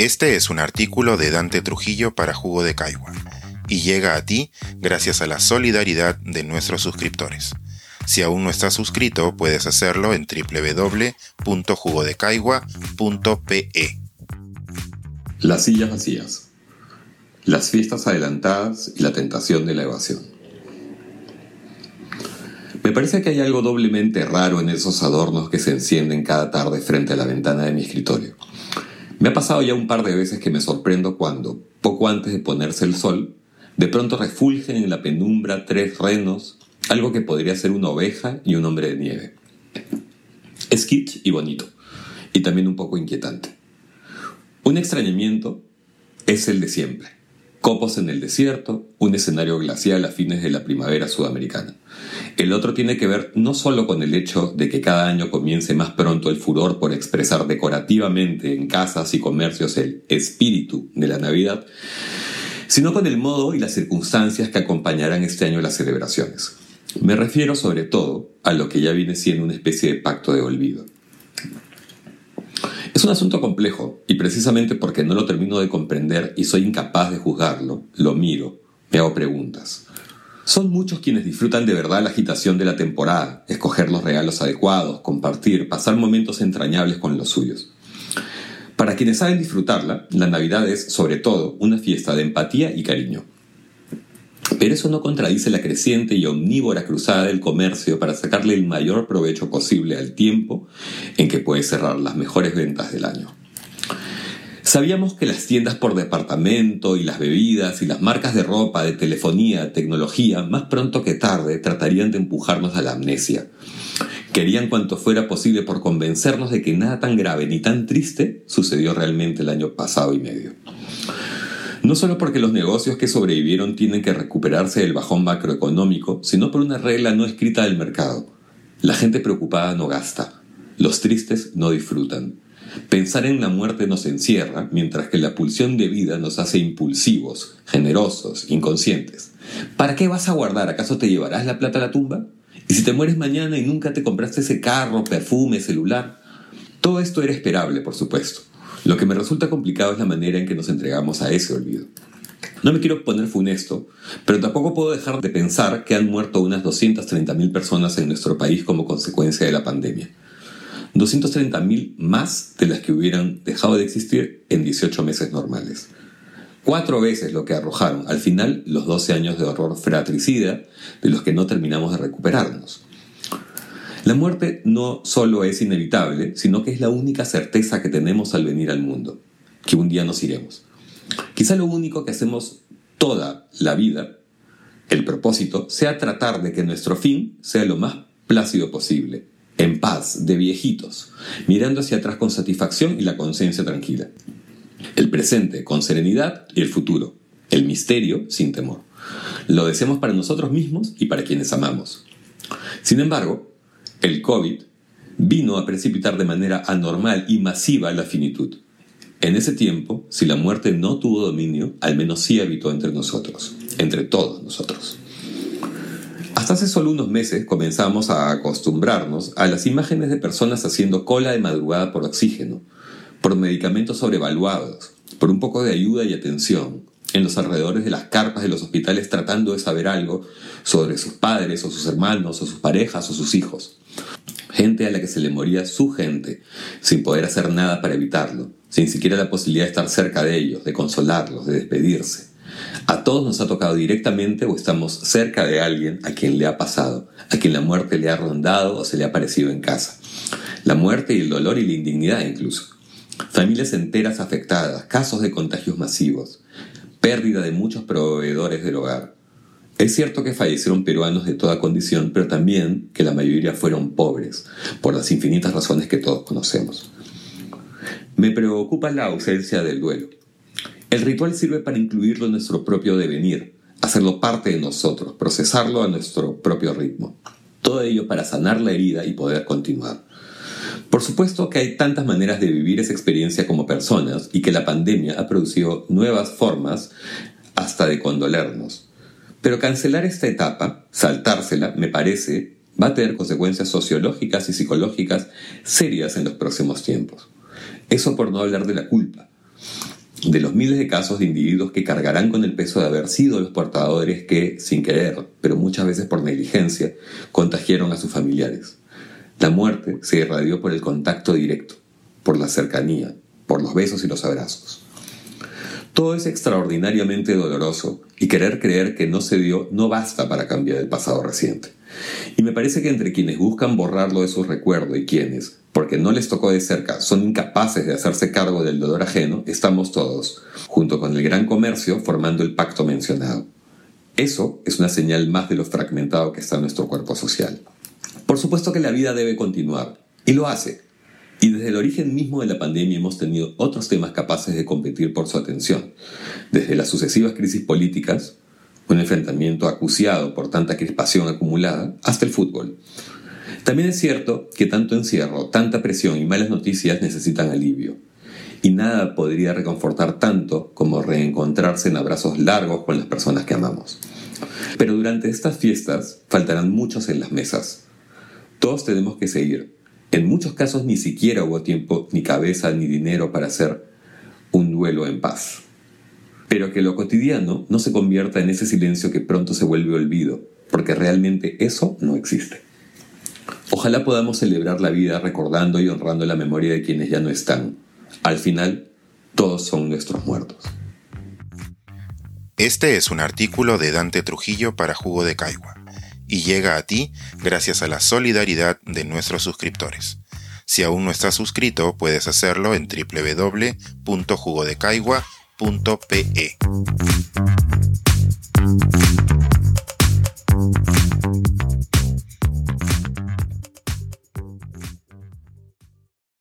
Este es un artículo de Dante Trujillo para Jugo de Caigua y llega a ti gracias a la solidaridad de nuestros suscriptores. Si aún no estás suscrito, puedes hacerlo en www.jugodecaigua.pe. Las sillas vacías. Las fiestas adelantadas y la tentación de la evasión. Me parece que hay algo doblemente raro en esos adornos que se encienden cada tarde frente a la ventana de mi escritorio. Me ha pasado ya un par de veces que me sorprendo cuando, poco antes de ponerse el sol, de pronto refulgen en la penumbra tres renos, algo que podría ser una oveja y un hombre de nieve. Es kitsch y bonito, y también un poco inquietante. Un extrañamiento es el de siempre. Copos en el desierto, un escenario glacial a fines de la primavera sudamericana. El otro tiene que ver no solo con el hecho de que cada año comience más pronto el furor por expresar decorativamente en casas y comercios el espíritu de la Navidad, sino con el modo y las circunstancias que acompañarán este año las celebraciones. Me refiero sobre todo a lo que ya viene siendo una especie de pacto de olvido. Es un asunto complejo y precisamente porque no lo termino de comprender y soy incapaz de juzgarlo, lo miro, me hago preguntas. Son muchos quienes disfrutan de verdad la agitación de la temporada, escoger los regalos adecuados, compartir, pasar momentos entrañables con los suyos. Para quienes saben disfrutarla, la Navidad es, sobre todo, una fiesta de empatía y cariño. Pero eso no contradice la creciente y omnívora cruzada del comercio para sacarle el mayor provecho posible al tiempo en que puede cerrar las mejores ventas del año. Sabíamos que las tiendas por departamento y las bebidas y las marcas de ropa, de telefonía, tecnología, más pronto que tarde tratarían de empujarnos a la amnesia. Querían cuanto fuera posible por convencernos de que nada tan grave ni tan triste sucedió realmente el año pasado y medio. No solo porque los negocios que sobrevivieron tienen que recuperarse del bajón macroeconómico, sino por una regla no escrita del mercado. La gente preocupada no gasta, los tristes no disfrutan. Pensar en la muerte nos encierra, mientras que la pulsión de vida nos hace impulsivos, generosos, inconscientes. ¿Para qué vas a guardar? ¿Acaso te llevarás la plata a la tumba? ¿Y si te mueres mañana y nunca te compraste ese carro, perfume, celular? Todo esto era esperable, por supuesto. Lo que me resulta complicado es la manera en que nos entregamos a ese olvido. No me quiero poner funesto, pero tampoco puedo dejar de pensar que han muerto unas 230.000 personas en nuestro país como consecuencia de la pandemia. 230.000 más de las que hubieran dejado de existir en 18 meses normales. Cuatro veces lo que arrojaron al final los 12 años de horror fratricida de los que no terminamos de recuperarnos. La muerte no solo es inevitable, sino que es la única certeza que tenemos al venir al mundo, que un día nos iremos. Quizá lo único que hacemos toda la vida, el propósito, sea tratar de que nuestro fin sea lo más plácido posible, en paz, de viejitos, mirando hacia atrás con satisfacción y la conciencia tranquila. El presente con serenidad y el futuro, el misterio sin temor. Lo deseamos para nosotros mismos y para quienes amamos. Sin embargo, el COVID vino a precipitar de manera anormal y masiva la finitud. En ese tiempo, si la muerte no tuvo dominio, al menos sí habitó entre nosotros, entre todos nosotros. Hasta hace solo unos meses comenzamos a acostumbrarnos a las imágenes de personas haciendo cola de madrugada por oxígeno, por medicamentos sobrevaluados, por un poco de ayuda y atención, en los alrededores de las carpas de los hospitales tratando de saber algo sobre sus padres o sus hermanos o sus parejas o sus hijos. Gente a la que se le moría su gente, sin poder hacer nada para evitarlo, sin siquiera la posibilidad de estar cerca de ellos, de consolarlos, de despedirse. A todos nos ha tocado directamente o estamos cerca de alguien a quien le ha pasado, a quien la muerte le ha rondado o se le ha aparecido en casa. La muerte y el dolor y la indignidad incluso. Familias enteras afectadas, casos de contagios masivos, pérdida de muchos proveedores del hogar. Es cierto que fallecieron peruanos de toda condición, pero también que la mayoría fueron pobres, por las infinitas razones que todos conocemos. Me preocupa la ausencia del duelo. El ritual sirve para incluirlo en nuestro propio devenir, hacerlo parte de nosotros, procesarlo a nuestro propio ritmo. Todo ello para sanar la herida y poder continuar. Por supuesto que hay tantas maneras de vivir esa experiencia como personas y que la pandemia ha producido nuevas formas hasta de condolernos. Pero cancelar esta etapa, saltársela, me parece, va a tener consecuencias sociológicas y psicológicas serias en los próximos tiempos. Eso por no hablar de la culpa de los miles de casos de individuos que cargarán con el peso de haber sido los portadores que, sin querer, pero muchas veces por negligencia, contagiaron a sus familiares. La muerte se irradió por el contacto directo, por la cercanía, por los besos y los abrazos. Todo es extraordinariamente doloroso y querer creer que no se dio no basta para cambiar el pasado reciente. Y me parece que entre quienes buscan borrarlo de su recuerdo y quienes, porque no les tocó de cerca, son incapaces de hacerse cargo del dolor ajeno, estamos todos, junto con el gran comercio, formando el pacto mencionado. Eso es una señal más de lo fragmentado que está nuestro cuerpo social. Por supuesto que la vida debe continuar, y lo hace. Y desde el origen mismo de la pandemia hemos tenido otros temas capaces de competir por su atención, desde las sucesivas crisis políticas, un enfrentamiento acuciado por tanta crispación acumulada, hasta el fútbol. También es cierto que tanto encierro, tanta presión y malas noticias necesitan alivio. Y nada podría reconfortar tanto como reencontrarse en abrazos largos con las personas que amamos. Pero durante estas fiestas faltarán muchos en las mesas. Todos tenemos que seguir. En muchos casos ni siquiera hubo tiempo, ni cabeza, ni dinero para hacer un duelo en paz. Pero que lo cotidiano no se convierta en ese silencio que pronto se vuelve olvido, porque realmente eso no existe. Ojalá podamos celebrar la vida recordando y honrando la memoria de quienes ya no están. Al final, todos son nuestros muertos. Este es un artículo de Dante Trujillo para Jugo de Caigua y llega a ti gracias a la solidaridad de nuestros suscriptores. Si aún no estás suscrito, puedes hacerlo en www.jugodecaigua.pe.